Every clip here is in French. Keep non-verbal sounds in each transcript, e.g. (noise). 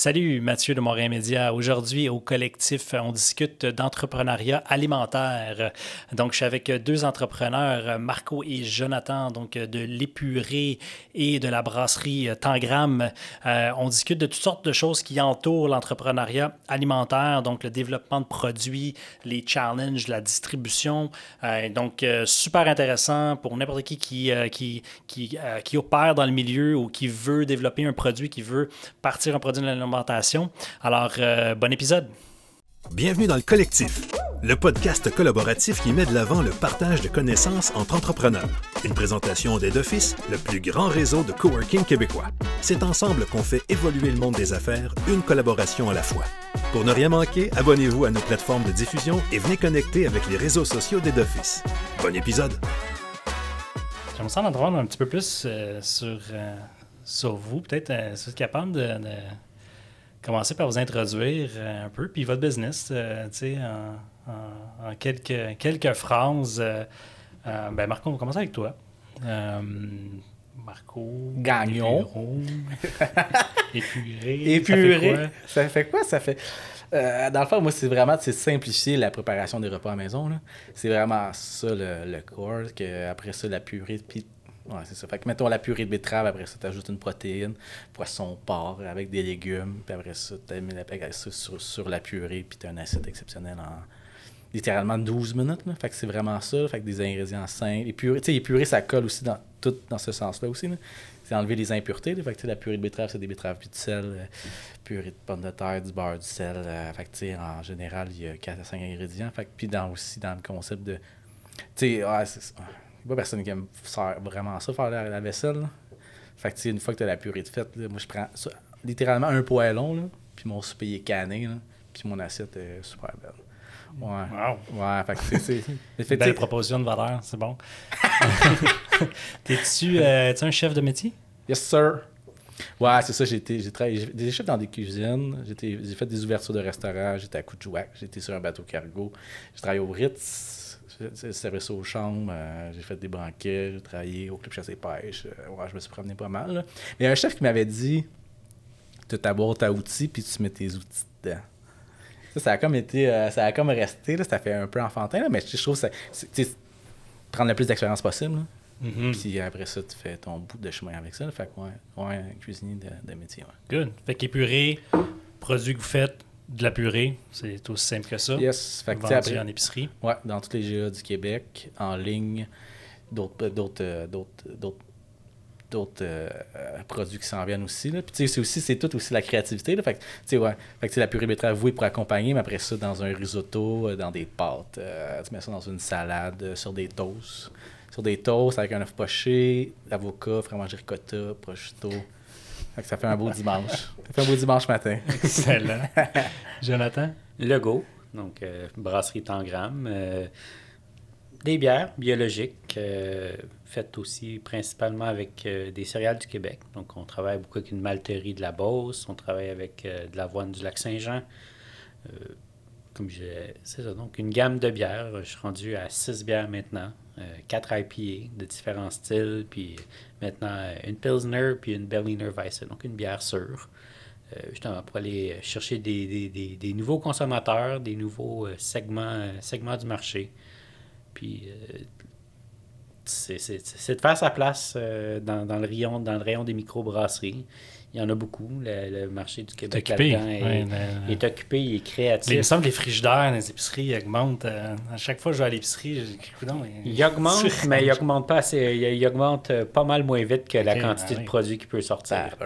Salut, Mathieu de Montréal Média. Aujourd'hui, au collectif, on discute d'entrepreneuriat alimentaire. Donc, je suis avec deux entrepreneurs, Marco et Jonathan, donc de l'épuré et de la brasserie Tangram. Euh, on discute de toutes sortes de choses qui entourent l'entrepreneuriat alimentaire, donc le développement de produits, les challenges, la distribution. Euh, donc, euh, super intéressant pour n'importe qui qui, qui, qui, qui, opère dans le milieu ou qui veut développer un produit, qui veut partir un produit de Alors, bon épisode. Bienvenue dans le collectif, le podcast collaboratif qui met de l'avant le partage de connaissances entre entrepreneurs. Une présentation d'Aide Office, le plus grand réseau de coworking québécois. C'est ensemble qu'on fait évoluer le monde des affaires, une collaboration à la fois. Pour ne rien manquer, abonnez-vous à nos plateformes de diffusion et venez connecter avec les réseaux sociaux d'Aide Office. Bon épisode. J'aimerais en un petit peu plus euh, sur, euh, sur vous. Peut-être, euh, si vous êtes capable de commencer par vous introduire euh, un peu, puis votre business, euh, tu sais, en, quelques, quelques phrases. Euh, ben Marco, on va commencer avec toi. Marco. Gagnon. Épuré. (laughs) Épuré. Ça fait quoi? Ça fait. dans le fond, moi, c'est vraiment simplifier la préparation des repas à la maison. C'est vraiment ça le, le corps. Que après ça, la purée, puis Ouais, c'est ça. Fait que mettons la purée de betterave, après ça, tu ajoutes une protéine, poisson, porc, avec des légumes, puis après ça, tu mis ça sur, sur, la purée, puis tu as un acide exceptionnel en littéralement 12 minutes. Là. Fait que c'est vraiment ça. Fait que des ingrédients simples. Et purée, tu sais, purée, ça colle aussi dans tout dans ce sens-là aussi. C'est enlever les impuretés. Fait que la purée de betterave, c'est des betteraves puis du sel. Euh, purée de pommes de terre, du beurre, du sel. Euh, fait que, en général, il y a 4 à 5 ingrédients. Fait que, puis dans, aussi dans le concept de. Tu sais, ouais, c'est pas personne qui aime faire vraiment ça, faire la, vaisselle. Fait que, une fois que tu as la purée de fête, moi, je prends littéralement un poêlon, là, puis mon souper est canné, puis mon assiette est super belle. Ouais. Wow. Ouais, fait que c'est. c'est (laughs) Belle proposition de valeur, c'est bon. (laughs) T'es-tu euh, un chef de métier? Yes, sir. Ouais, c'est ça. J'ai travaillé. J'ai des chefs dans des cuisines. J'ai fait des ouvertures de restaurants. J'étais à Coutchouac. J'étais sur un bateau cargo. J'ai travaillé au Ritz. J'ai servi ça aux chambres, euh, j'ai fait des banquets, j'ai travaillé au club chasse et pêche. Euh, ouais, je me suis promené pas mal. Mais il y a un chef qui m'avait dit Tu ta boîte à outils, puis tu mets tes outils dedans. Ça, ça a comme été. Euh, ça a comme resté, là, ça fait un peu enfantin, là, mais je trouve que c'est prendre le plus d'expérience possible. Mm-hmm. Puis après ça, tu fais ton bout de chemin avec ça. Fait que, ouais, ouais, cuisinier de, de métier. Ouais. Good. Fait qu'épuré, produit que vous faites, de la purée, c'est aussi simple que ça. Yes, fait que en épicerie. Ouais, dans tous les GA du Québec, en ligne, d'autres d'autres euh, d'autres d'autres euh, produits qui s'en viennent aussi. Là. Puis c'est aussi, c'est tout aussi la créativité. Là. Fait que, tu sais, ouais. Fait que la purée betterave, oui, pour accompagner, mais après ça, dans un risotto, euh, dans des pâtes. tu mets ça dans une salade, sur des toasts. Sur des toasts avec un œuf poché, avocat, fromage ricotta, prosciutto ça fait un beau dimanche. (laughs) Ça fait un beau dimanche matin. Excellent. (laughs) Jonathan? Lego, donc euh, brasserie Tangram. Euh, des bières biologiques, euh, faites aussi principalement avec des céréales du Québec. Donc, on travaille beaucoup avec une malterie de la Beauce, on travaille avec de l'avoine du lac Saint-Jean. comme je c'est ça, donc une gamme de bières. Je suis rendu à six bières maintenant. Euh, quatre IPA de différents styles, puis maintenant euh, une Pilsner, puis une Berliner Weisse, donc une bière sûre. Euh, justement pour aller chercher des, nouveaux consommateurs, des nouveaux segments, segments du marché. Puis c'est de faire sa place dans, le rayon, dans le rayon des microbrasseries. Il y en a beaucoup. Le, marché du Québec est, est, occupé, il est créatif. il me semble que les frigidaires dans les épiceries augmentent. Euh, à chaque fois que je vais à l'épicerie, je dis Il augmente, (laughs) mais il augmente pas assez. Il, augmente euh, pas mal moins vite que la quantité de produits qui peut sortir.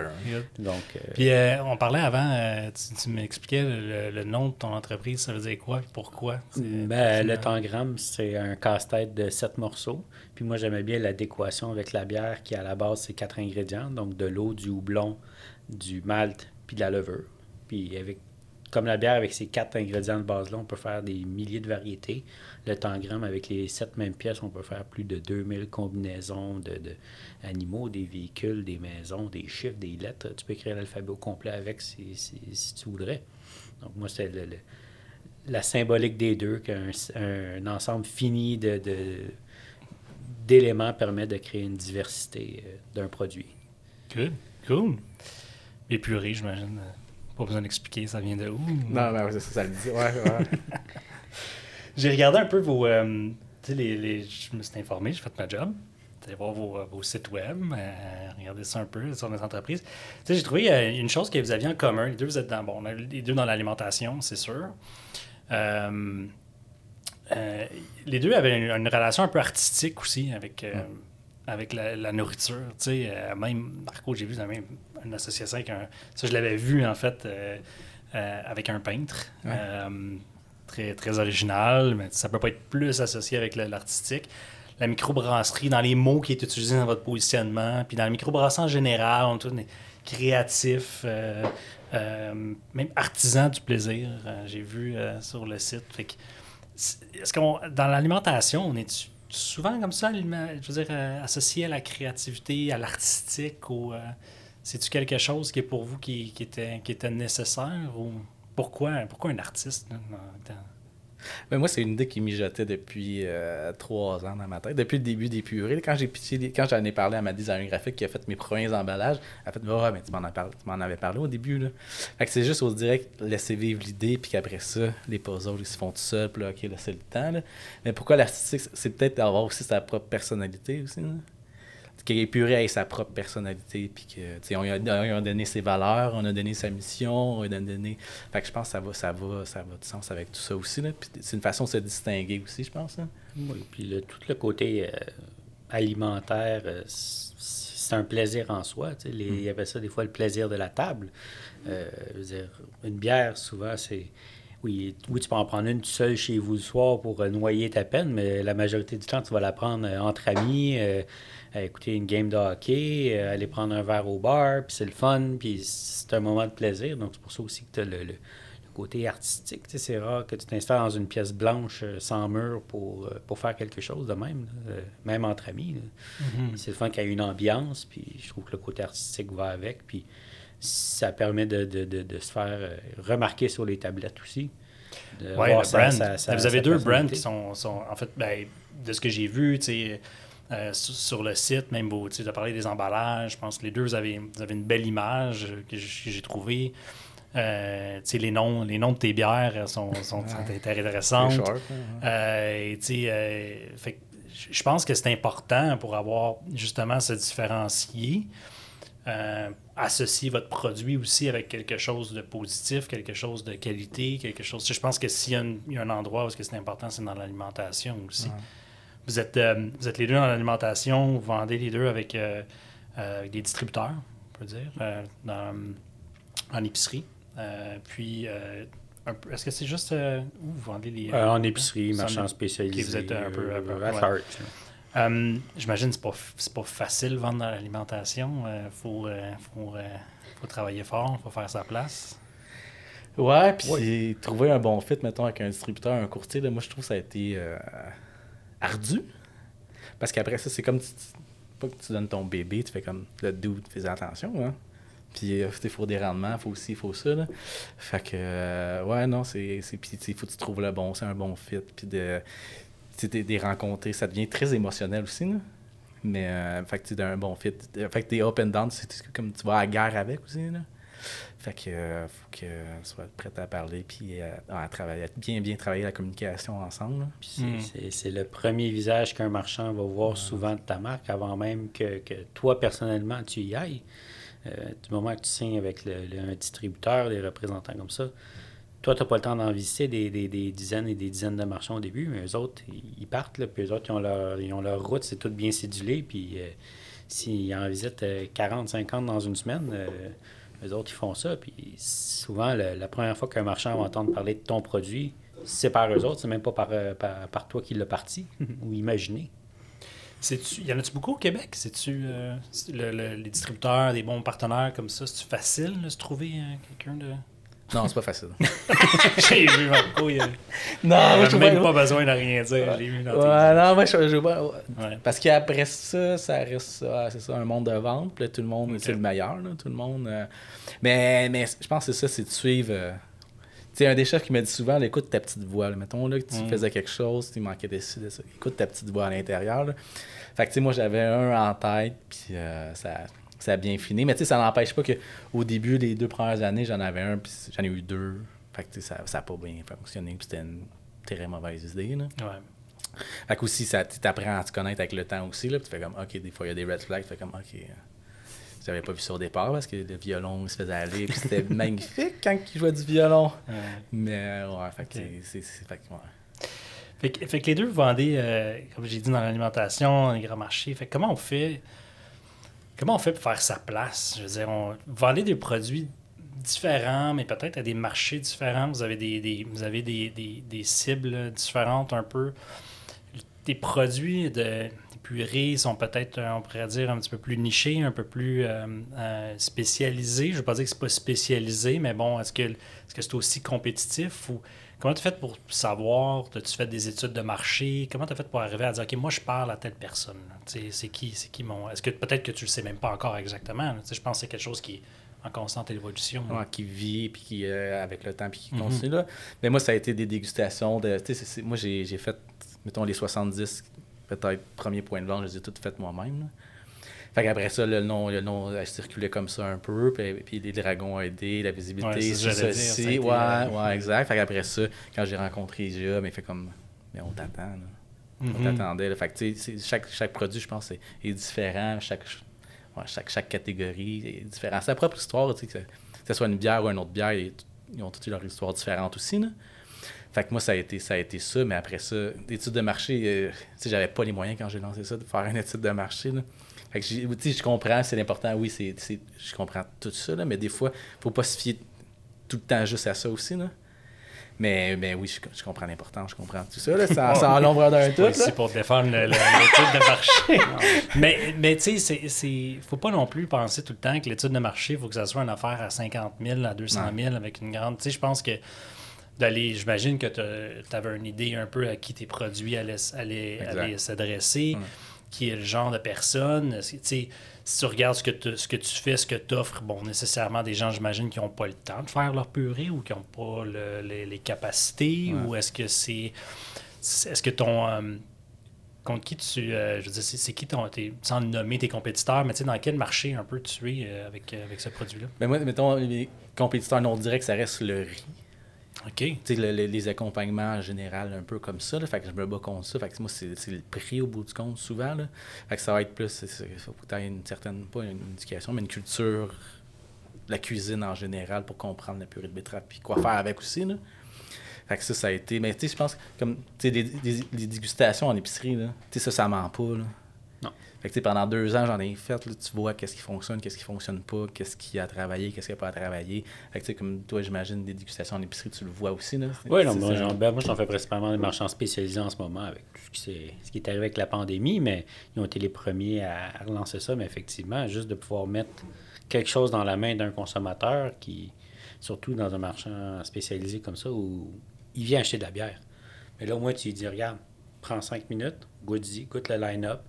Donc, euh, Puis on parlait avant, tu, m'expliquais le, nom de ton entreprise, ça veut dire quoi pourquoi? Ben, Le tangram, c'est un casse-tête de sept morceaux. Puis moi, j'aimais bien l'adéquation avec la bière qui, à la base, c'est quatre ingrédients. Donc de l'eau, du houblon, du malt puis de la levure. Puis avec comme la bière avec ces quatre ingrédients de base-là, on peut faire des milliers de variétés. Le tangram, avec les sept mêmes pièces, on peut faire plus de 2000 combinaisons de, animaux, des véhicules, des maisons, des chiffres, des lettres. Tu peux écrire l'alphabet au complet avec si, tu voudrais. Donc moi, c'est la symbolique des deux, qu'un un ensemble fini de, d'éléments permet de créer une diversité euh, d'un produit. Good, cool. Épuré, j'imagine. Pas besoin d'expliquer, ça vient de où. Non, mais ça, ça le dit. Ouais, ouais. (laughs) J'ai regardé un peu vos. euh, tu sais, les, les- je me suis informé, j'ai fait ma job. Allez voir vos, euh, vos sites web, euh, regardez ça un peu sur notre entreprise. Tu sais, j'ai trouvé euh, une chose que vous aviez en commun. Les deux, vous êtes dans, bon, les deux dans l'alimentation, c'est sûr. Euh, euh, les deux avaient une, une relation un peu artistique aussi avec, euh, avec la, la nourriture. Tu sais, euh, même, Marco, j'ai vu même une association avec un. Ça, je l'avais vu, en fait, euh, euh, avec un peintre. Ouais. Euh, très, très original, mais ça peut pas être plus associé avec l'artistique. La microbrasserie, dans les mots qui est utilisés dans votre positionnement, puis dans la microbrasserie en général, on est euh, même artisans du plaisir, j'ai vu sur le site. Fait que, est-ce qu'on, dans l'alimentation, on est souvent comme ça, je veux dire, euh, associé à la créativité, à l'artistique, ou euh, c'est-tu quelque chose qui est pour vous qui, qui était, qui était nécessaire, ou pourquoi, un artiste? Mais moi, c'est une idée qui mijotait depuis euh, trois ans dans ma tête, depuis le début des purées. Quand j'ai quand j'en ai parlé à ma designer graphique qui a fait mes premiers emballages, elle a fait Ouais, mais tu m'en as parlé- tu avais parlé au début. Là. C'est juste au direct laisser vivre l'idée, puis qu'après ça, les puzzles, ils se font tout seuls, puis là, ok, là, c'est le temps. Mais pourquoi l'artistique C'est peut-être d'avoir aussi sa propre personnalité aussi. Que les purées aient sa propre personnalité, puis que, on, lui a, on a donné ses valeurs, on a donné sa mission, on lui a donné. Fait que je pense que ça va, ça va, ça va de sens avec tout ça aussi. Là. Puis c'est une façon de se distinguer aussi, je pense. hein. Oui, puis le- tout le côté euh, alimentaire, euh, c'est un plaisir en soi. tu sais. Les- Il y avait ça des fois le plaisir de la table. Euh, je veux dire, une bière, souvent, c'est. Oui, oui, tu peux en prendre une tout seul chez vous le soir pour noyer ta peine, mais la majorité du temps, tu vas la prendre entre amis, à écouter une game de hockey, euh, aller prendre un verre au bar, puis c'est le fun, puis c'est un moment de plaisir. Donc, c'est pour ça aussi que tu as le, le- le côté artistique. Tu sais, c'est rare que tu t'installes dans une pièce blanche euh, sans mur pour, euh, pour faire quelque chose de même, là, même entre amis. là. C'est le fun qu'il y ait une ambiance, puis je trouve que le côté artistique va avec, puis ça permet de, de- de- de se faire remarquer sur les tablettes aussi. Oui, le brand. sa- vous avez deux brands qui sont, sont- en fait, ben, de ce que j'ai vu, tu sais, euh, sur, sur le site, même vous tu as parlé des emballages, je pense que les deux, vous avez, vous avez une belle image que j'ai trouvée. Euh, les noms, les noms de tes bières sont, sont, sharp, hein. Euh, euh, je- pense que c'est important pour avoir justement se différencier, euh, associer votre produit aussi avec quelque chose de positif, quelque chose de qualité, quelque chose. Je pense que s'il y, a y un endroit où c'est important, c'est dans l'alimentation aussi. Vous êtes, euh, vous êtes les deux dans l'alimentation, vous vendez les deux avec, euh, euh, avec des distributeurs, on peut dire, euh, dans- en épicerie. Euh, puis, euh, un peu- est-ce que c'est juste euh, où vous vendez les. Euh, en épicerie, marchand spécialisé. vous êtes un peu- J'imagine que c'est pas, f- c'est pas facile de vendre dans l'alimentation. Il faut, euh, faut, euh, faut travailler fort, faut faire sa place. Ouais, puis trouver un bon fit, mettons, avec un distributeur, un courtier, là, moi, je trouve que ça a été euh, ardu. Parce qu'après ça, c'est comme, tu, tu- pas que tu donnes ton bébé, tu fais comme, le dude, fais attention, hein. Puis il faut des rendements, faut aussi, faut ça, là. Fait que, euh, ouais, non, c'est, puis il faut que tu trouves le bon, c'est un bon fit, puis tu des, des rencontres, ça devient très émotionnel aussi, là. Mais, euh, fait que tu d'un bon fit. Fait que t'es up and down, c'est comme tu vas à la guerre avec aussi, là. Fait que euh, faut que tu sois prête à parler puis euh, à travailler, à bien bien travailler la communication ensemble. Puis c'est- Mm. le premier visage qu'un marchand va voir souvent de ta marque avant même que, que toi, personnellement, tu y ailles. Euh, du moment que tu signes avec le- le- un distributeur, des représentants comme ça, toi, tu n'as pas le temps d'en visiter des, des- des dizaines et des dizaines de marchands au début, mais eux autres, ils partent, là, puis eux autres, ils ont leur, ils ont leur route, c'est tout bien cédulé, puis euh, s'ils en visitent euh, 40, 50 dans une semaine, eux autres, ils font ça, puis souvent, la première fois qu'un marchand va entendre parler de ton produit, c'est par eux autres, c'est même pas par, euh, par, toi qui l'a parti (laughs) ou imaginé. C'est-tu- Y en a-tu beaucoup au Québec? C'est-tu euh, c'est le- le- les distributeurs, des bons partenaires comme ça? C'est-tu facile de se trouver euh, quelqu'un de. Non, c'est pas facile. (laughs) J'ai vu Marco, il a non, a même pas besoin de rien dire. J'ai vu dans Ouais, non, moi, je, ouais, ouais. Ouais. Parce qu'après ça, ça reste ouais, c'est ça, un monde de vente. Puis là, tout le monde, c'est le meilleur, là, tout le monde. euh. mais, mais je pense que c'est ça, c'est de suivre. euh, Tu sais, un des chefs qui m'a dit souvent, là, écoute ta petite voix. là. Mettons là, que tu Mm. faisais quelque chose, tu manquais de ça. Écoute ta petite voix à l'intérieur. là. Fait que, tu sais, moi, j'avais un en tête, puis euh, ça, ça a bien fini. Mais tu sais, ça n'empêche pas qu'au début, les deux premières années, j'en avais un, puis j'en ai eu deux. Fait que ça n'a pas bien fonctionné, puis c'était une très mauvaise idée. Là. Ouais. Fait que aussi, ça, tu apprends à te connaître avec le temps aussi. Là, puis tu fais comme, OK, des fois, il y a des red flags. Tu fais comme, OK. euh, J'avais pas vu ça au départ parce que le violon il se faisait aller. Puis c'était (laughs) magnifique quand il jouait du violon. Ouais. Mais euh, ouais, fait que c'est-. Fait ouais. Fait que, fait que les deux, vous vendez, euh, comme j'ai dit, dans l'alimentation, dans les grands marchés. Fait que comment on fait comment on fait pour faire sa place? Je veux dire, on, vendez des produits différents, mais peut-être à des marchés différents. Vous avez des, vous avez des, des- cibles différentes un peu. Des produits de des purées sont peut-être, euh, on pourrait dire, un petit peu plus nichés, un peu plus euh, euh, spécialisés. Je ne veux pas dire que c'est pas spécialisé, mais bon, est-ce que c'est aussi compétitif ou comment tu as fait pour savoir, as-tu fait des études de marché, comment tu as fait pour arriver à dire OK, moi je parle à telle personne? C'est qui, c'est qui mon. Est-ce que peut-être que tu le sais même pas encore exactement. Je pense que c'est quelque chose qui est en constante évolution. Ouais, qui vit puis qui euh, avec le temps puis qui Mhm. continue là. Mais moi ça a été des dégustations de moi j'ai j'ai fait mettons les 70 peut-être premiers points de vente, je les ai toutes faites moi-même. Fait qu'après ça le nom le nom a circulé comme ça un peu puis, puis les dragons ont aidé, la Ouais, visibilité, c'est ce que c'est j'allais ça dire, été, Ouais, euh, ouais, exact. Fait qu'après ça quand j'ai rencontré Gia, mais il fait comme mais on t'attend là. On Mhm. t'attendait. là. Fait que, chaque, chaque produit, je pense, est, est différent. Chaque, ouais, chaque, chaque catégorie est différente. C'est sa propre histoire, que, que ce soit une bière ou une autre bière, ils, ils ont toutes leur histoire différente aussi. Là. Fait que moi, ça a été ça, a été ça mais après ça, d'études de marché, euh, tu sais, j'avais pas les moyens quand j'ai lancé ça de faire une étude de marché. Là. Fait que j'ai- tu sais, je comprends, c'est important, oui, c'est, c'est- je comprends tout ça, là, mais des fois, faut pas se fier tout le temps juste à ça aussi. Là. Mais, mais oui, je, je comprends l'importance, je comprends tout ça, là, sans (laughs) l'ombre d'un tout. Ici pour défendre le- de marché. (laughs) mais mais tu sais, c'est- c'est faut pas non plus penser tout le temps que l'étude de marché, il faut que ça soit une affaire à 50 000, à 200 000 avec une grande. Tu sais, je pense que d'aller, j'imagine que tu avais une idée un peu à qui tes produits allaient, allaient- Exact. allaient s'adresser, qui est le genre de personne. Si tu regardes ce que, tu- ce que tu fais, ce que tu offres, bon, nécessairement des gens, j'imagine, qui n'ont pas le temps de faire leur purée ou qui n'ont pas le- les, les capacités, ou est-ce que c'est. Est-ce que ton. euh, contre qui tu. euh, je veux dire, c'est qui ton. sans nommer tes compétiteurs, mais tu sais, dans quel marché un peu tu es euh, avec, avec ce produit-là? Ben moi, mettons, les compétiteurs non directs, ça reste le riz. OK. Les accompagnements en général, un peu comme ça. Fait que je me bats contre ça. Fait que moi, c'est le prix au bout du compte, souvent. Fait que ça va être plus. Il faut que tu une certaine, pas une éducation, mais une culture la cuisine en général pour comprendre la purée de betterave puis quoi faire avec aussi. Là. Fait que ça, ça a été. Mais tu sais, je pense, comme, les, les- dégustations en épicerie, là, ça, ça ment pas. Là. Non. Fait que, pendant deux ans, j'en ai fait, là, tu vois qu'est-ce qui fonctionne, qu'est-ce qui fonctionne pas, qu'est-ce qui a travaillé, qu'est-ce qui a pas à travailler. Fait que, comme toi, j'imagine, des dégustations en épicerie, tu le vois aussi, là. Oui, non, ça. j'en, ben, moi, j'en fais principalement des marchands spécialisés en ce moment avec tout ce qui, s'est- ce qui est arrivé avec la pandémie, mais ils ont été les premiers à, à relancer ça. Mais effectivement, juste de pouvoir mettre quelque chose dans la main d'un consommateur qui, surtout dans un marchand spécialisé comme ça, où il vient acheter de la bière. Mais là, au moins, tu lui dis, regarde, prends cinq minutes, goûte-y, goûte le line-up.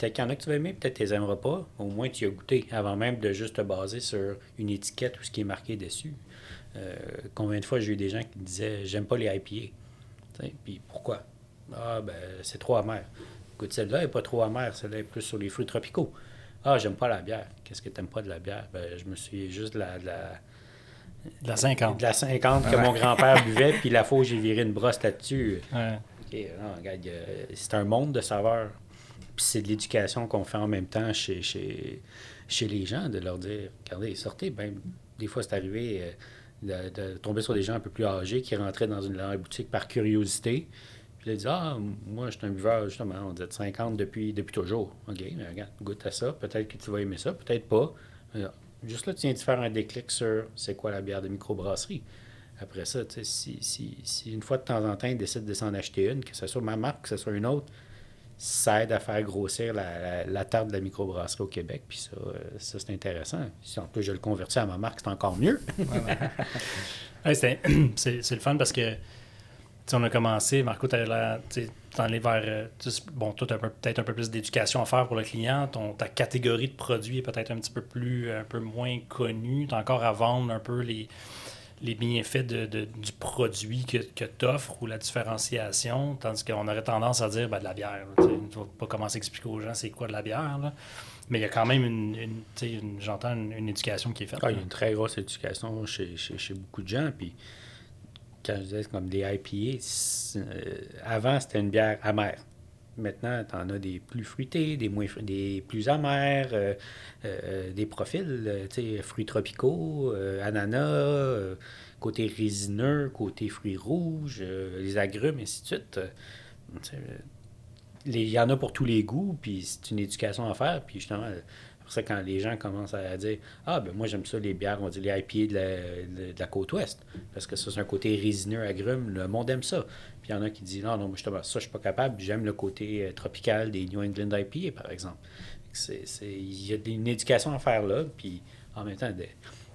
Peut-être qu'il y en a que tu vas aimer, peut-être que tu les aimeras pas. Au moins, tu y as goûté avant même de juste te baser sur une étiquette ou ce qui est marqué dessus. Euh, combien de fois j'ai eu des gens qui disaient J'aime pas les IPA. Puis pourquoi? Ah, ben, c'est trop amer. Écoute, celle-là n'est pas trop amère, celle-là est plus sur les fruits tropicaux. Ah, j'aime pas la bière. Qu'est-ce que t'aimes pas de la bière? Ben, je me suis juste de la, de la, De la 50. de la 50 que mon grand-père (laughs) buvait, puis la fois j'ai viré une brosse là-dessus. Ouais. Regarde, euh, c'est un monde de saveurs. Puis c'est de l'éducation qu'on fait en même temps chez, chez, chez les gens, de leur dire, regardez, sortez. Ben, des fois, c'est arrivé euh, de, tomber sur des gens un peu plus âgés qui rentraient dans une la boutique par curiosité. Puis ils disaient, ah, moi, je suis un buveur, justement, on disait de 50 depuis, depuis toujours. OK, mais regarde, goûte à ça. Peut-être que tu vas aimer ça, peut-être pas. Euh, Juste là, tu viens de faire un déclic sur c'est quoi la bière de microbrasserie? Après ça, si, si, si une fois de temps en temps, ils décident de s'en acheter une, que ce soit ma marque, que ce soit une autre, ça aide à faire grossir la, la, la tarte de la microbrasserie au Québec. Puis ça, euh, ça c'est intéressant. Si en plus je le convertis à ma marque, c'est encore mieux. Ouais, (laughs) (clears throat) c'est c'est le fun parce que on a commencé, Marco, tu les vers. euh, bon, toi, tu as peut-être un peu plus d'éducation à faire pour le client. Ton, ta catégorie de produits est peut-être un petit peu plus, un peu moins connue. Tu as encore à vendre un peu les, les bienfaits de, du produit que, que tu offres ou la différenciation, tandis qu'on aurait tendance à dire ben, de la bière. Je ne vais pas commencer à expliquer aux gens c'est quoi de la bière. Mais il y a quand même une, une, j'entends une, éducation qui est faite. Ah, il y a une très grosse éducation chez, chez, beaucoup de gens. Puis quand je disais comme des IPA, euh, avant c'était une bière amère. Maintenant, tu en as des plus fruités, des, moins, des plus amers, euh, euh, des profils, fruits tropicaux, ananas, côté résineux, côté fruits rouges, les agrumes, ainsi de suite il y en a pour tous les goûts, puis c'est une éducation à faire. Puis justement, pour ça, quand les gens commencent à dire Ah, ben moi, j'aime ça, les bières, on dit les IPA de la, côte ouest, parce que ça, c'est un côté résineux, agrume, le monde aime ça. Puis il y en a qui disent Non, non, moi, justement, ça, je suis pas capable, j'aime le côté euh, tropical des New England IPA, par exemple. Il y a une éducation à faire là, puis en même temps,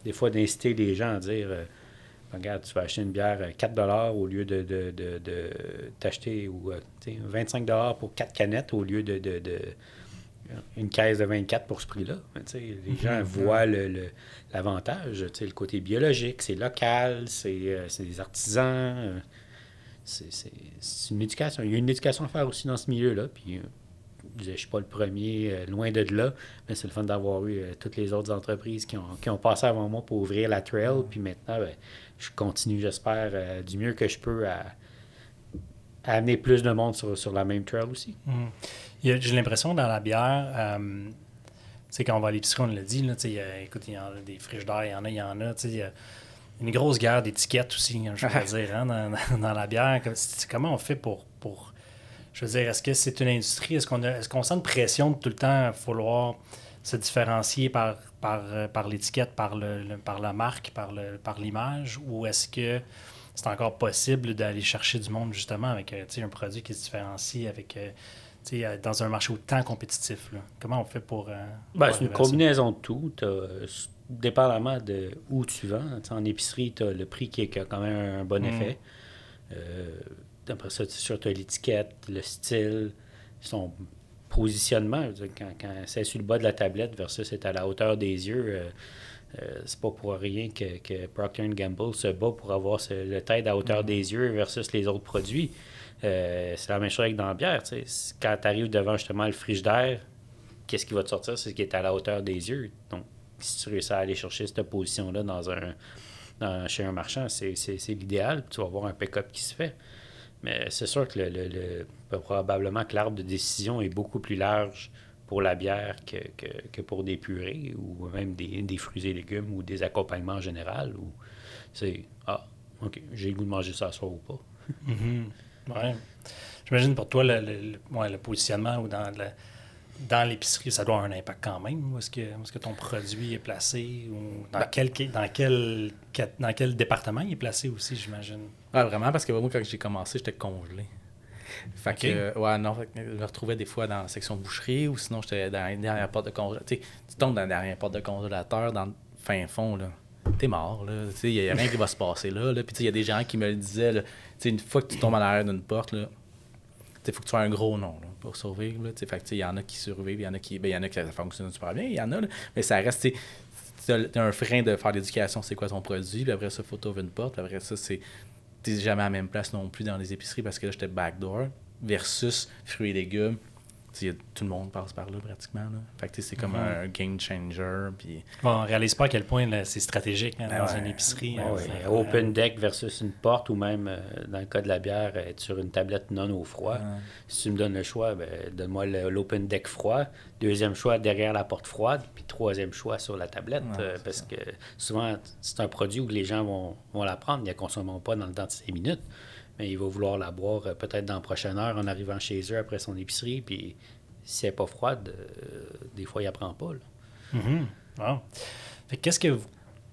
des, fois, d'inciter les gens à dire. Euh, regarde, tu vas acheter une bière 4 euh, au lieu de, de, t'acheter ou 25 euh, pour 4 canettes au lieu de, une caisse de 24 pour ce prix-là. Les mhm. gens voient l'avantage, le, le côté biologique, c'est local, c'est euh, des artisans. c'est une éducation. Il y a une éducation à faire aussi dans ce milieu-là. Puis, je ne suis pas le premier, loin de là, mais c'est le fun d'avoir eu toutes les autres entreprises qui ont, passé avant moi pour ouvrir la trail. Puis maintenant, ben, je continue, j'espère, euh, du mieux que je peux à, amener plus de monde sur, la même trail aussi. Hmm. J'ai l'impression dans la bière, c'est euh, quand on va à l'épicerie, on l'a dit, là, écoute, il y en a des d'air, il y en a, il y en a. Il y a une grosse guerre d'étiquettes aussi, hein, je veux (laughs) dire, hein, dans, la bière. Comment on fait pour, pour je veux dire, est-ce que c'est une industrie? Est-ce qu'on est qu'on sent une pression de tout le temps falloir se différencier par, par, euh, par l'étiquette, par, le, par la marque, par, le, par l'image, ou est-ce que c'est encore possible d'aller chercher du monde justement avec euh, un produit qui se différencie avec euh, dans un marché autant compétitif? Comment on fait pour. Ben, c'est une combinaison de tout. dépendamment de où tu vends. en épicerie, tu as le prix qui, a quand même un bon mm. effet. après ça, tu as l'étiquette, le style. Ils positionnement. Quand, quand c'est sur le bas de la tablette versus c'est à la hauteur des yeux, euh, euh, c'est pas pour rien que, que, Procter Gamble se bat pour avoir le tête à hauteur mm-hmm. des yeux versus les autres produits. Euh, c'est la même chose avec dans la bière. Quand tu arrives devant justement le frigidaire, qu'est-ce qui va te sortir? C'est ce qui est à la hauteur des yeux. Donc, si tu réussis à aller chercher cette position-là dans un, chez un marchand, c'est l'idéal. Tu vas avoir un pick-up qui se fait. Mais c'est sûr que le, probablement que l'arbre de décision est beaucoup plus large pour la bière que, que, pour des purées ou même des, des, fruits et légumes ou des accompagnements en général. Ou c'est Ah, OK, j'ai le goût de manger ça ce soir ou pas. (laughs) Mm-hmm. J'imagine pour toi, le, le, positionnement ou dans le dans l'épicerie, ça doit avoir un impact quand même. Où est-ce que, est que, ton produit est placé ou dans, ben quel, dans, quel, dans quel département il est placé aussi, j'imagine? Ah, vraiment, parce que moi, quand j'ai commencé, j'étais congelé. Fait que, ouais, non, je me retrouvais des fois dans la section boucherie ou sinon j'étais dans la dernière porte de congélateur. Tu tombes dans la dernière porte de congélateur, dans le fin fond, là. T'es mort, là. Il n'y a rien qui va se passer là. là. Puis il y a des gens qui me le disaient, là, une fois que tu tombes à l'arrière d'une porte, là, il faut que tu aies un gros nom pour survivre. Là, fait il y en a qui survivent, il y en a qui, ben, y en a qui ça fonctionne super bien, il y en a, mais ça reste, tu as un frein de faire l'éducation, c'est quoi ton produit, puis après ça, faut t'ouvrir une porte, puis après ça, c'est t'es jamais à la même place non plus dans les épiceries parce que là, j'étais backdoor versus fruits et légumes tout le monde passe par là pratiquement. Là. Fait que c'est comme mhm. un game changer. Puis... Bon, on réalise pas à quel point c'est stratégique hein, ben dans une épicerie. Hein, open deck versus une porte ou même, euh, dans le cas de la bière, être sur une tablette non au froid. Si tu me donnes le choix, ben, donne-moi l'open deck froid. Deuxième choix, derrière la porte froide. Puis troisième choix, sur la tablette. Euh, parce que souvent, c'est un produit où les gens vont, vont la prendre. Ils ne la consommeront pas dans le temps de 5 minutes mais il va vouloir la boire euh, peut-être dans la prochaine heure en arrivant chez eux après son épicerie. Puis si elle n'est pas froide, euh, des fois, il apprend pas. Mm-hmm. Qu'est-ce que vous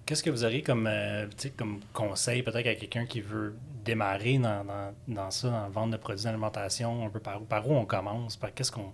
Qu'est-ce que vous auriez comme, euh, comme conseil peut-être à quelqu'un qui veut démarrer dans, dans, ça, dans la vente de produits d'alimentation, un peu par où, par où on commence, par qu'est-ce qu'on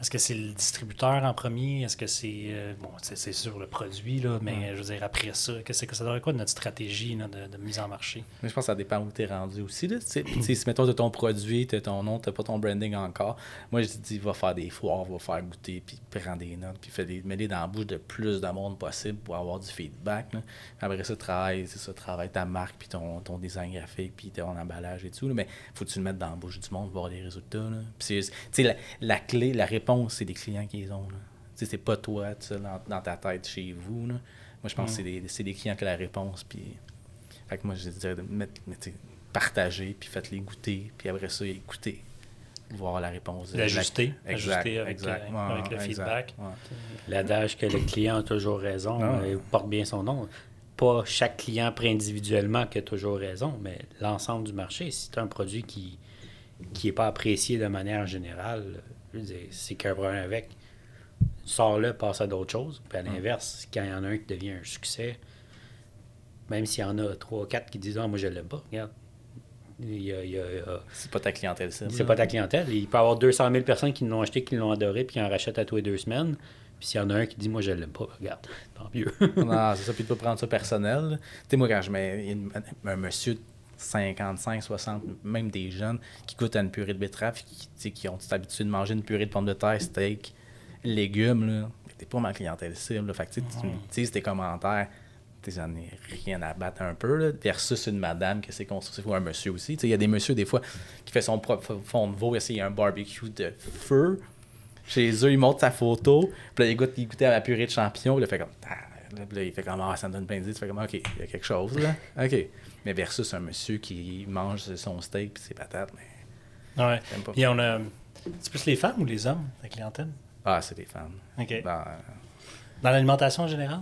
est-ce que c'est le distributeur en premier? Est-ce que c'est. euh, bon, c'est c'est sûr le produit, là, mais je veux dire, après ça, qu'est-ce que ça devrait être quoi de notre stratégie là, de, de mise en marché? Mais je pense que ça dépend où tu es rendu aussi. Là. Si mettons, tu ton produit, tu ton nom, tu pas ton branding encore, moi, je dis, va faire des foires, va faire goûter, puis prends des notes, puis fais des, mets-les dans la bouche de plus de monde possible pour avoir du feedback. là. Après ça, travaille, c'est ça, travaille ta marque, puis ton, ton design graphique, puis ton emballage et tout. là. Mais faut que tu le mettes dans la bouche du monde, voir les résultats. Là. Puis la, la clé, la réponse, c'est des clients qui les ont. là. Tu sais, c'est pas toi, tu sais, dans, dans ta tête chez vous. là. Moi, je pense que c'est des, clients qui ont la réponse, puis... Fait que moi, je dirais de mettre, partager, puis faites-les goûter, puis après ça, écouter, voir la réponse. L'ajuster, Exact, ajuster avec, exact. euh, Ouais, avec le exact. feedback. Ouais. L'adage que le client a toujours raison Ah. euh, porte bien son nom. Pas chaque client prend individuellement qui a toujours raison, mais l'ensemble du marché, si tu as un produit qui qui n'est pas apprécié de manière générale, je veux dire, c'est qu'un problème avec. Sors-le, passe à d'autres choses. Puis à l'inverse, quand il y en a un qui devient un succès, même s'il y en a trois ou quatre qui disent Ah, moi je l'aime pas, regarde. Il y a- il y a- C'est pas ta clientèle cible. c'est pas ta clientèle. Il peut y avoir 200 000 personnes qui l'ont acheté, qui l'ont adoré, puis qui en rachètent à tous les deux semaines. Puis s'il y en a un qui dit, moi, je l'aime pas, regarde, (laughs) tant mieux. Non, c'est ça, puis tu peux prendre ça personnel. Tu sais, moi, quand je mets une- un monsieur de 55, 60, même des jeunes qui goûtent à une purée de betterave, qui, qui ont cette habitude de manger une purée de pommes de terre, steak, légumes, là, t'es pas ma clientèle cible. là. Fait que tu me dises tes commentaires, j'en ai rien à battre un peu, là, versus une madame qui s'est construite, ou un monsieur aussi. Il y a des messieurs, des fois, qui fait son propre fond de veau, a un barbecue de feu. Chez eux, il montre sa photo, puis là, il goûte, il goûtait à la purée de champignons, puis là, fait comme. Ah, là, là, il fait comme, ah, ça me donne plein d'idées. Tu fais comme, ok, il y a quelque chose, là. (laughs) Ok. Mais versus un monsieur qui mange son steak puis ses patates, mais. Ouais. Pas. Puis on a. C'est plus les femmes ou les hommes, la clientèle? Ah, c'est des femmes. OK. Dans- Dans l'alimentation en général?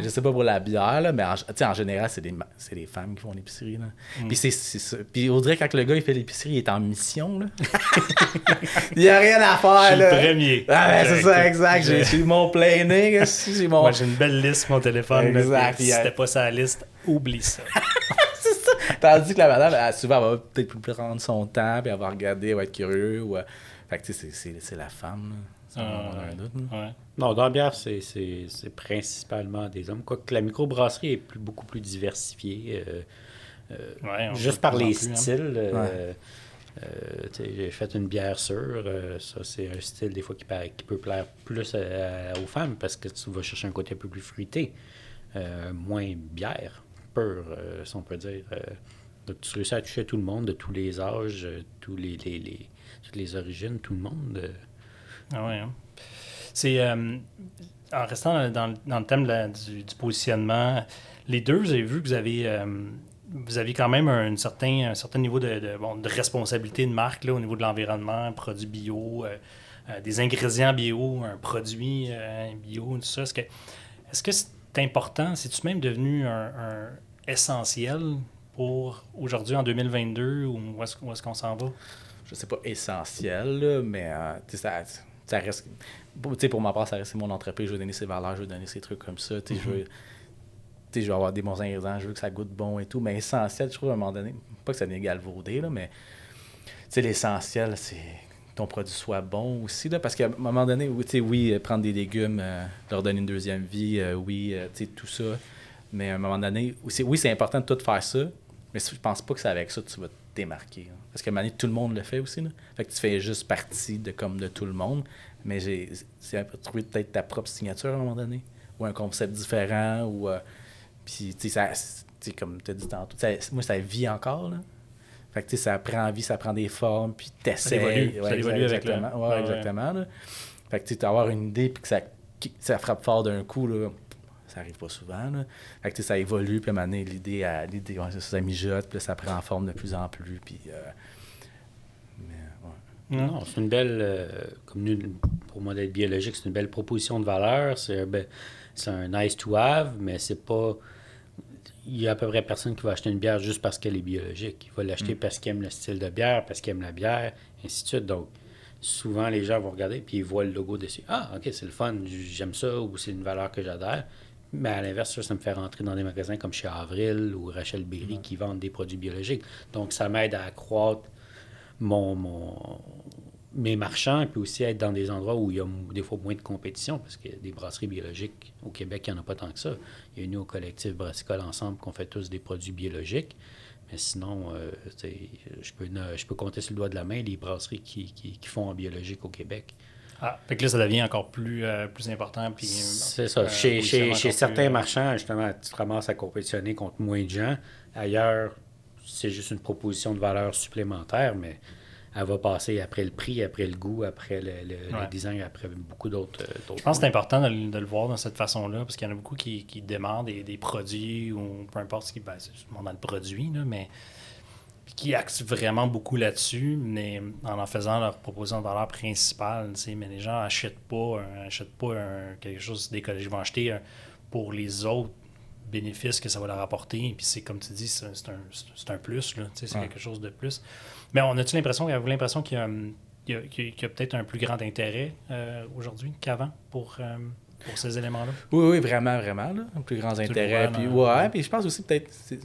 Je sais pas pour la bière, là, mais en, en général, c'est des, c'est des femmes qui font l'épicerie. là. Mm. Puis c'est c'est ça. Puis on dirait quand le gars il fait l'épicerie, il est en mission. Là. (laughs) il n'y a rien à faire. Je suis le là. premier. Ah, ben, c'est ça, exact. j'ai- j'ai mon planning. aussi, J'ai mon... Moi, j'ai une belle liste mon téléphone. là, Exact. si c'était pas sa liste, oublie (laughs) ça. Tandis que la madame, elle, souvent, elle va peut-être plus prendre son temps, puis elle va regarder, elle va être curieux. Ou, euh, Fait que tu sais, c'est- c'est c'est la femme. là. Ah, un. Ouais. non, dans la bière, c'est, c'est, c'est principalement des hommes. Quoique la microbrasserie est plus, beaucoup plus diversifiée. euh, euh, Ouais, juste par les hein. styles. euh, euh, j'ai fait une bière sûre. euh, ça, c'est un style des fois qui, pa- qui peut plaire plus à- aux femmes parce que tu vas chercher un côté un peu plus fruité. euh, moins bière, pure, euh, si on peut dire. euh. donc, tu réussis à toucher tout le monde, de tous les âges, tous les, les- les- toutes les origines, tout le monde. Ah ouais, hein. C'est euh, en restant dans, dans le- thème du, du positionnement, les deux, vous avez vu que vous avez euh, vous avez quand même un certain, un certain niveau de, de, bon, de responsabilité de marque là, au niveau de l'environnement, produits bio, euh, des ingrédients bio, un produit bio, tout ça. Est-ce que est-ce que c'est important, c'est-tu même devenu un, essentiel pour aujourd'hui en 2022 ou où est-ce, est-ce qu'on s'en va? je sais pas essentiel, mais ça, ça reste. Pour, tu sais, pour ma part, ça reste mon entreprise. Je veux donner ses valeurs, je veux donner ses trucs comme ça. Je veux. sais, je veux avoir des bons ingrédients, je veux que ça goûte bon et tout. Mais essentiel, je trouve à un moment donné, pas que ça n'est galvaudé, là, mais l'essentiel, c'est que ton produit soit bon aussi. Là, parce qu'à un moment donné, oui, oui, euh, prendre des légumes, euh, leur donner une deuxième vie, euh, oui, euh, tout ça. Mais à un moment donné, oui, c'est important de tout faire ça, mais je pense pas que c'est avec ça que tu vas te démarquer. hein. Parce qu'à un moment donné, tout le monde le fait aussi. Là. Fait que tu fais juste partie de comme de tout le monde. Mais j'ai c'est un peu trouver peut-être ta propre signature à un moment donné. Ou un concept différent. Ou, euh, puis, tu sais, ça- tu sais, comme tu as dit tantôt, ça- moi, ça vit encore. Là. Fait que, tu sais, ça prend vie, ça prend des formes, puis t'essayes. évolue, ça évolue avec le- exactement. Ouais, ouais, ouais. exactement. là. Fait que, tu sais, avoir une idée, puis que ça, ça frappe fort d'un coup, là, ça arrive pas souvent. Là. Fait que, ça évolue, puis à un moment donné, l'idée, à- l'idée ouais, ça, mijote, puis ça prend forme de plus en plus. Puis, euh, mais, ouais. Non, c'est une belle, euh, comme pour moi d'être biologique, c'est une belle proposition de valeur. C'est un, be- c'est un nice to have, mais c'est pas. Il y a à peu près personne qui va acheter une bière juste parce qu'elle est biologique. Il va l'acheter parce qu'il aime le style de bière, parce qu'il aime la bière, ainsi de suite. Donc, souvent, les gens vont regarder puis ils voient le logo dessus. Ah, OK, c'est le fun, j'aime ça, ou c'est une valeur que j'adhère. Mais à l'inverse, ça, ça me fait rentrer dans des magasins comme chez Avril ou Rachel Berry qui vendent des produits biologiques. Donc, ça m'aide à accroître mon, mon, mes marchands, puis aussi être dans des endroits où il y a des fois moins de compétition, parce que des brasseries biologiques au Québec, il n'y en a pas tant que ça. Il y a nous, au collectif Brassicole Ensemble, qu'on fait tous des produits biologiques. Mais sinon, euh, je, peux, je peux compter sur le doigt de la main les brasseries qui, qui, font en biologique au Québec. Ah, fait que là, ça devient encore plus, euh, plus important. C'est ça. chez, chez, chez certains marchands, justement, tu te ramasses à compétitionner contre moins de gens. Ailleurs, c'est juste une proposition de valeur supplémentaire, mais elle va passer après le prix, après le goût, après le, design, après beaucoup d'autres. Euh, Je pense que c'est important de, le voir de cette façon-là, parce qu'il y en a beaucoup qui, qui demandent des, produits ou peu importe ce qui. Ben, c'est le produit, là, mais qui axent vraiment beaucoup là-dessus, mais en en faisant leur proposition de valeur principale. Mais les gens n'achètent pas, achètent pas quelque chose d'écologique. Ils vont acheter pour les autres bénéfices que ça va leur apporter. Puis c'est comme tu dis, c'est un, un, plus. C'est quelque chose de plus. Mais on a-tu l'impression, avez-vous l'impression qu'il y a, peut-être un plus grand intérêt euh, aujourd'hui qu'avant pour, euh, pour ces éléments-là? Oui, oui, vraiment, vraiment. Là. Un plus grand intérêt. Puis, ouais, puis je pense aussi peut-être, je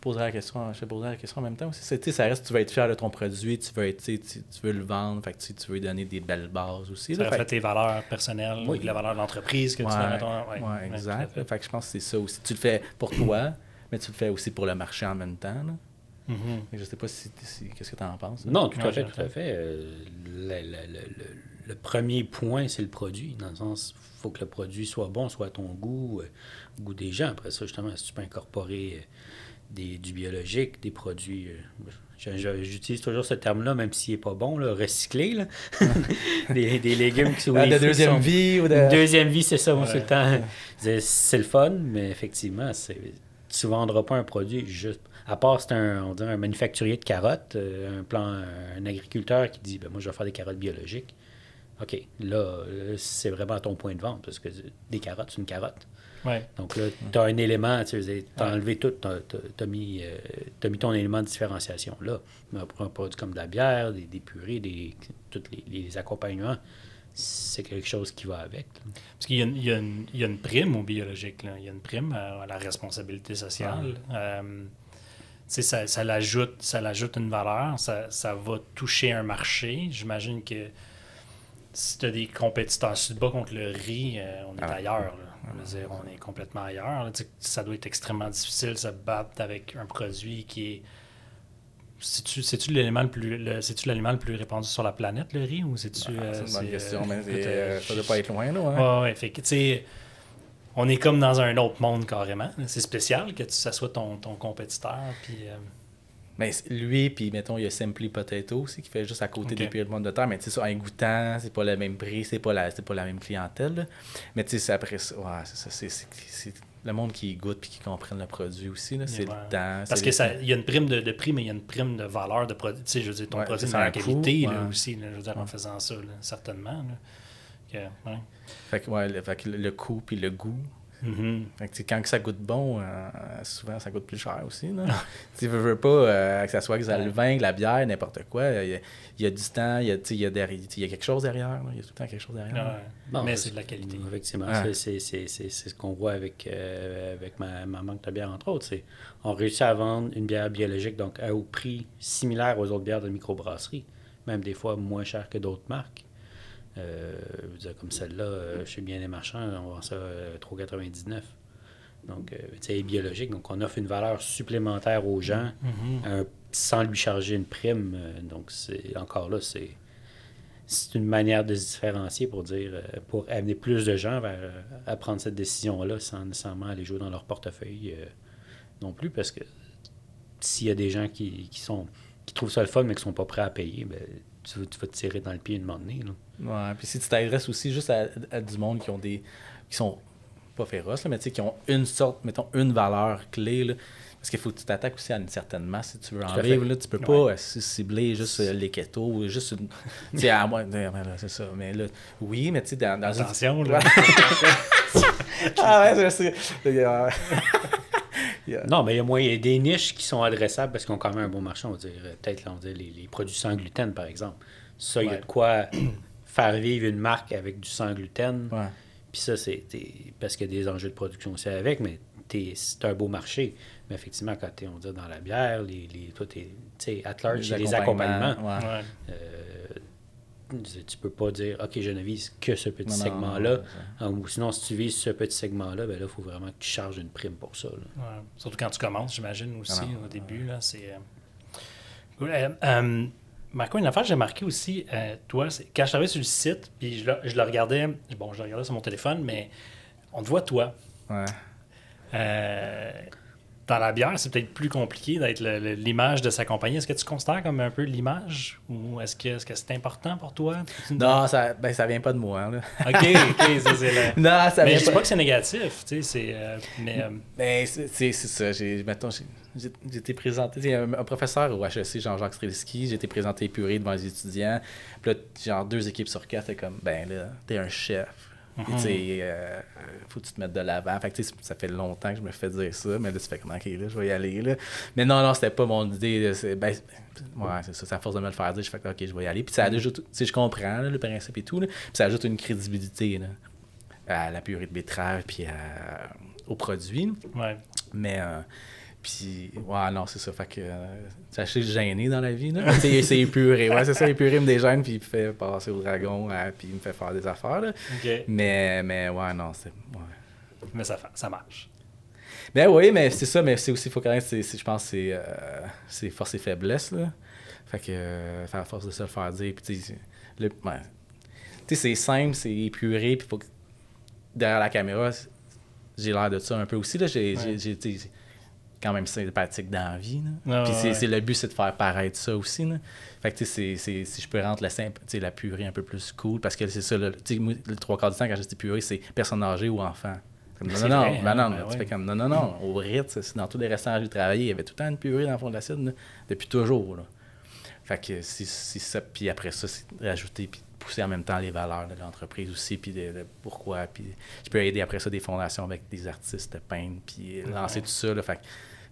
poserai la question, je te poserai la question en même temps aussi. Ça reste, tu veux être fier de ton produit, tu veux, être, tu, tu veux le vendre, fait tu, tu veux donner des belles bases aussi. Ça reflète tes valeurs personnelles, oui. la valeur de l'entreprise que tu as Oui, ouais, exact. Fait que je pense que c'est ça aussi. Tu le fais pour toi, (clears throat) mais tu le fais aussi pour le marché en même temps. Là. Mm -hmm. Je sais pas si, qu'est-ce que tu en penses. Non, tout à fait, tout à fait. Euh, le, le, le, le, premier point, c'est le produit. Dans le sens, il faut que le produit soit bon, soit à ton goût, euh, goût des gens. Après ça, justement, si tu peux incorporer euh, des, du biologique, des produits. J'utilise toujours ce terme-là, même s'il n'est pas bon, là, recyclé. Là. (laughs) des, des, légumes qui sont. Ah, de deuxième vie ou de... Deuxième vie, c'est ça, moi, ouais. le temps. C'est le fun, mais effectivement, tu ne vendras pas un produit juste à part c'est un, on un manufacturier de carottes, euh, un plan, un agriculteur qui dit ben, moi je vais faire des carottes biologiques. OK, là, c'est vraiment ton point de vente parce que des carottes, c'est une carotte. Donc là, tu as un élément, tu as enlevé tout, tu as, mis, euh, mis ton élément de différenciation là. Pour un produit comme de la bière, des, purées, des, tous les, accompagnements, c'est quelque chose qui va avec. Parce qu'il y, y, a une prime au biologique, là. il y a une prime à, la responsabilité sociale. Euh, ça, ça l'ajoute, ça l'ajoute une valeur, ça, ça, va toucher un marché. J'imagine que si tu as des compétiteurs, si tu te bats contre le riz, euh, on est ah. ailleurs. On, est complètement ailleurs. Ça doit être extrêmement difficile de se battre avec un produit qui est. C'est-tu l'élément le plus c'est-tu l'aliment le plus répandu sur la planète, le riz, ou c'est-tu. Ah, c'est une bonne euh, question, mais euh, ça doit pas être loin, là. Hein? Ouais, fait que, tu sais on est comme dans un autre monde carrément. C'est spécial que ça soit ton, ton compétiteur. Puis, euh, Mais lui, puis mettons, il y a Simply Potato aussi qui fait juste à côté des pires de monde de terre. Mais tu sais, un goûtant, c'est pas le même prix, c'est pas la, pas la même clientèle. Mais tu sais, c'est après ça. Ouais, c'est ça. C'est le monde qui goûte puis qui comprenne le produit aussi. C'est le temps. Parce qu'il y a une prime de, prix, mais il y a une prime de valeur de produit. Tu sais, je veux dire, ton produit c'est la qualité là, aussi. je veux dire, en faisant ça, certainement. Fait que, ouais, le, fait que le coût puis le goût. Mm-hmm. fait que, quand ça goûte bon, euh, souvent ça coûte plus cher aussi. (laughs) tu veux, veux pas euh, que ça soit que ça le vin, que la bière, n'importe quoi. Il y, a, du temps, il y a, il y, a il y a quelque chose derrière. Il y a tout le temps quelque chose derrière. mais c'est de la qualité. Effectivement, c'est ce qu'on voit avec, euh, avec ma, ma manque de bière, entre autres. On réussit à vendre une bière biologique donc à, au prix similaire aux autres bières de microbrasserie, même des fois moins cher que d'autres marques. Euh, comme celle-là, euh, chez Bien des Marchands, on vend ça 3,99. Euh, donc, c'est biologique. Donc, on offre une valeur supplémentaire aux gens mm-hmm. sans lui charger une prime. donc, c'est encore là, c'est c'est une manière de se différencier pour dire pour amener plus de gens vers, à prendre cette décision-là sans nécessairement aller jouer dans leur portefeuille non plus parce que s'il y a des gens qui, qui, sont qui trouvent ça le fun mais qui sont pas prêts à payer, ben, tu, vas te tirer dans le pied une moment donné. Ouais, puis si tu t'adresses aussi juste à, du monde qui ont des. qui sont pas féroces, mais qui ont une sorte, mettons, une valeur clé. Là, parce qu'il faut que tu t'attaques aussi à une certaine masse si tu veux en vivre. Là, tu peux pas euh, cibler juste euh, les ketos ou juste une. tu sais, à moi, c'est ça. Mais là, oui, mais tu sais, dans, dans Attention, là. (laughs) ah ouais, je sais. Non, mais il y a moyen. des niches qui sont adressables parce qu'ils ont quand même un bon marché. On va dire, euh, peut-être, on les, les, produits sans gluten, par exemple. Ça, il y a de quoi faire vivre une marque avec du sans gluten. Puis ça, c'est parce qu'il y a des enjeux de production aussi avec, mais c'est un beau marché. Mais effectivement, quand tu es, on dit, dans la bière, les, les, toi, tu sais, at large, les, les accompagnements. Euh, tu peux pas dire, OK, je ne vise que ce petit segment-là. Ou sinon, si tu vises ce petit segment-là, ben là, il faut vraiment que tu charges une prime pour ça. là. Ouais. Surtout quand tu commences, j'imagine aussi, non. au début. Là, c'est, euh, cool. Euh, euh, Marco, une affaire que j'ai marqué aussi, euh, toi, c'est quand je travaillais sur le site, puis je le, je le regardais, bon, je le regardais sur mon téléphone, mais on te voit toi. Ouais. Euh, dans la bière, c'est peut-être plus compliqué d'être l'image de sa compagnie. Est-ce que tu considères comme un peu l'image ou est-ce que est-ce que c'est important pour toi? Non, ça, ben, ça vient pas de moi. Là. Ok, ok, ça c'est le- (laughs) non, ça Mais vient je dis pas que c'est négatif, tu sais, c'est. euh, mais. euh, Ben, c'est c'est- c'est ça. J'ai, mettons, j'ai, été présenté. Un, un professeur au HEC, Jean-Jacques Strelski. J'ai été présenté épuré devant les étudiants. Puis là, genre, deux équipes sur quatre, c'est comme, ben là, t'es un chef. Puis, tu sais, euh, faut que tu te mettes de l'avant. Fait que, tu sais, ça fait longtemps que je me fais dire ça, mais là, tu fais comme, ok, là, je vais y aller, là. Mais non, non, c'était pas mon idée. c'est- Ben, ouais, c'est ça. C'est à force de me le faire dire, je fais que, ok, je vais y aller. Puis ça ajoute, tu sais, je comprends, là, le principe et tout, là. Puis ça ajoute une crédibilité, là, à la purée de betterave, puis à- au produit. ouais. Mais, euh, puis, ouais, non, c'est ça. Fait que, euh, c'est assez gêné dans la vie, là. Tu sais, c'est épuré. Ouais, c'est ça, épuré me dégêne, puis il me fait passer au dragon, puis il me fait faire des affaires, là. Mais, mais, ouais, non, c'est. Ouais. Mais ça, ça marche. Ben oui, mais c'est ça, mais c'est aussi, faut connaître, c'est, c'est- je pense, c'est, euh, c'est force et faiblesse, là. Fait que, euh, faire à force de se le faire dire, puis tu sais, c'est- le-. Tu sais, c'est simple, c'est épuré, puis faut que, derrière la caméra, j'ai l'air de ça un peu aussi, là. J'ai, j'ai- Ouais. Quand même sympathique dans la vie, là. Ah, Puis c'est, ouais. c'est le but, c'est de faire paraître ça aussi, là. Fait que, tu sais, c'est, c'est- si je peux rendre la, simple, la purée un peu plus cool, parce que c'est ça, moi, le trois quarts du temps, quand je dis purée, c'est personne âgée ou enfant. Comme, non, C'est non, non, vrai, hein, non, ben tu ouais. fais comme, non, non, non, au Ritz, c'est dans tous les restaurants où j'ai travaillé, il y avait tout le temps une purée dans le fond de l'acide, depuis toujours, là. Fait que si, si ça, puis après ça, c'est de rajouter, puis pousser en même temps les valeurs de l'entreprise aussi, puis de, de pourquoi, puis je peux aider après ça des fondations avec des artistes peintres, puis lancer tout ça, là, fait que-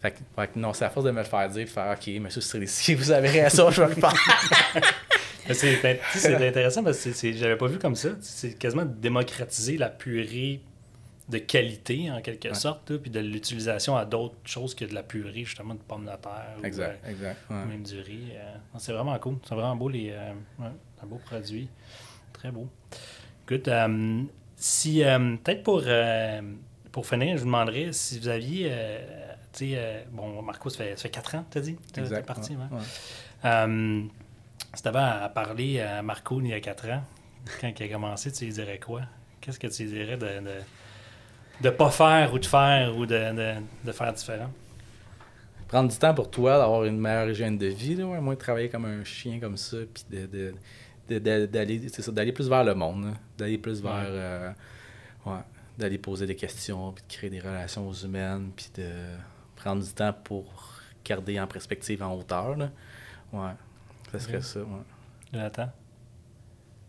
fait que, fait que non, c'est à force de me le faire dire, puis faire, OK, monsieur Streliski, vous avez raison, je vais le faire. (laughs) C'est intéressant parce que j'avais pas vu comme ça. C'est quasiment de démocratiser la purée de qualité, en quelque Ouais. sorte, puis de l'utilisation à d'autres choses que de la purée, justement, de pommes de terre. ou, exact, euh, exact. ou ouais. même du riz. euh, c'est vraiment cool. C'est vraiment beau, les, euh, ouais, un beau produit. Très beau. Good. euh, si, euh, peut-être pour, euh, pour finir, je vous demanderais si vous aviez, euh, tu sais, euh, bon, Marco, ça fait, ça fait 4 ans, t'as dit? T'es- parti, ouais, ouais. Euh, si tu avais à parler à Marco il y a 4 ans, quand il a commencé, tu lui dirais quoi? Qu'est-ce que tu lui dirais de ne de, pas faire ou de faire ou de, de, faire différent? prendre du temps pour toi, d'avoir une meilleure hygiène de vie, là, ouais, moins de travailler comme un chien comme ça, puis de, d'aller, c'est ça, d'aller plus vers le monde, là, d'aller plus vers, Ouais. euh, ouais, d'aller poser des questions, puis de créer des relations humaines, puis de prendre du temps pour garder en perspective en hauteur, là. ouais, ça serait Ok. ça, ouais. Jonathan?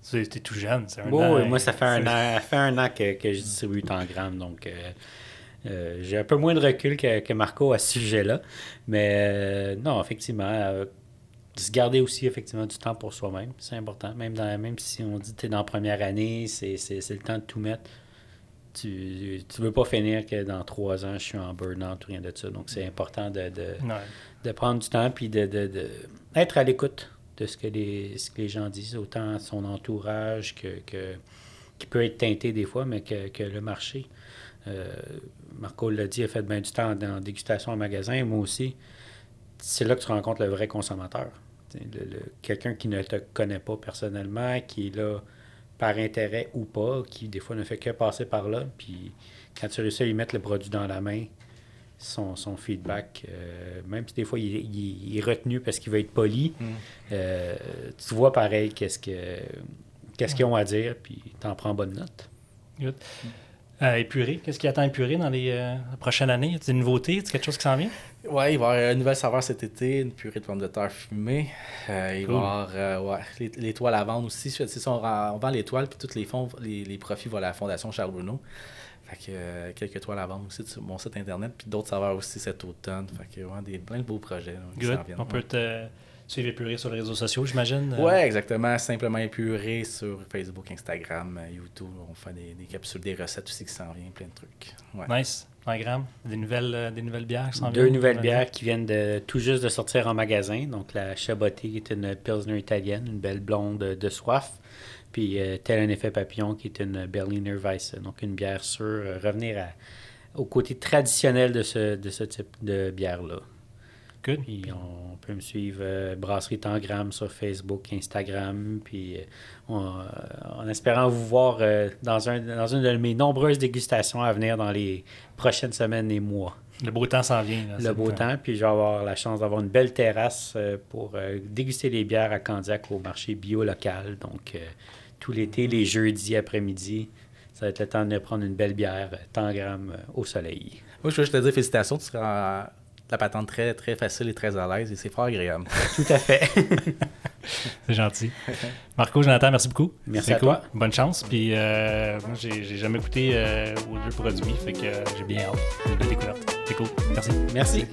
Tu es tout jeune, c'est un Oui, an, oui, hein. moi, ça fait un an, ça fait un an que, que je distribue tant grammes, donc euh, euh, j'ai un peu moins de recul que, que Marco à ce sujet-là. Mais euh, non, effectivement, euh, se garder aussi effectivement du temps pour soi-même, c'est important. Même, dans, même si on dit que tu es dans la première année, c'est le temps de tout mettre. Tu ne veux pas finir que dans trois ans, je suis en burn-out ou rien de ça. Donc, c'est important de, de, de prendre du temps puis de, de, de être à l'écoute de ce que les ce que les gens disent autant son entourage que, que qui peut être teinté des fois mais que, que le marché. Euh, Marco l'a dit il a fait bien du temps dans dégustation en magasin. Moi aussi c'est là que tu rencontres le vrai consommateur. Tu quelqu'un qui ne te connaît pas personnellement qui est là par intérêt ou pas qui des fois ne fait que passer par là puis quand tu réussis à lui mettre le produit dans la main son, son feedback, euh, même si des fois il, il- il est retenu parce qu'il veut être poli, Mm. euh, tu vois pareil qu'est-ce que qu'est-ce qu'ils ont à dire, puis t'en prends bonne note. Good. Euh, épuré, qu'est-ce qui attend épuré dans les euh, prochaines années? Des nouveautés? C'est quelque chose qui s'en vient? Ouais, il va y avoir une nouvelle saveur cet été, une purée de pommes de terre fumée. Euh, il Cool. va y avoir euh, ouais, les, les toiles à vendre aussi. C'est ça, on, vend- on vend les toiles, puis tous les fonds, les, les profits vont à la Fondation Charles Bruno. Fait que quelques toiles à vendre aussi sur mon site internet, puis d'autres saveurs aussi cet automne. Fait que ouais, des, plein de beaux projets là, qui Good. s'en viennent. On peut te suivre épuré sur les réseaux sociaux, j'imagine? euh? Ouais, exactement. Simplement épuré sur Facebook, Instagram, YouTube. On fait des, des capsules, des recettes aussi qui s'en viennent, plein de trucs. Ouais. Nice. 20 grammes. Des nouvelles, euh, des nouvelles bières qui s'en Deux viennent? nouvelles Ouais. bières qui viennent de, tout juste de sortir en magasin. Donc, la Chaboté, qui est une Pilsner italienne, une belle blonde de soif. Puis, euh, Tel un effet papillon, qui est une Berliner Weisse. Donc, une bière sûre. euh, revenir à- au côté traditionnel de ce, de ce type de bière-là. Good. Puis, on peut me suivre euh, Brasserie Tangram sur Facebook, Instagram. Puis, euh, on- euh, en espérant vous voir euh, dans, un, dans une de mes nombreuses dégustations à venir dans les prochaines semaines et mois Le beau temps s'en vient. là. le beau temps, puis je vais avoir la chance d'avoir une belle terrasse euh, pour euh, déguster les bières à Candiac au marché bio local. Donc, euh, tout l'été, les jeudis après-midi, ça va être le temps de prendre une belle bière, tangram euh, au soleil. Moi, je veux juste te dire félicitations. Tu seras la patente très, très facile et très à l'aise et c'est fort agréable. (laughs) Tout à fait. (laughs) C'est gentil. Marco, Jonathan, merci beaucoup. Merci C'est à cool. toi. Bonne chance. Puis euh, moi, j'ai j'ai jamais goûté euh, aux deux produits, fait que euh, j'ai bien hâte. C'est une belle découverte. C'est cool. Merci. Merci.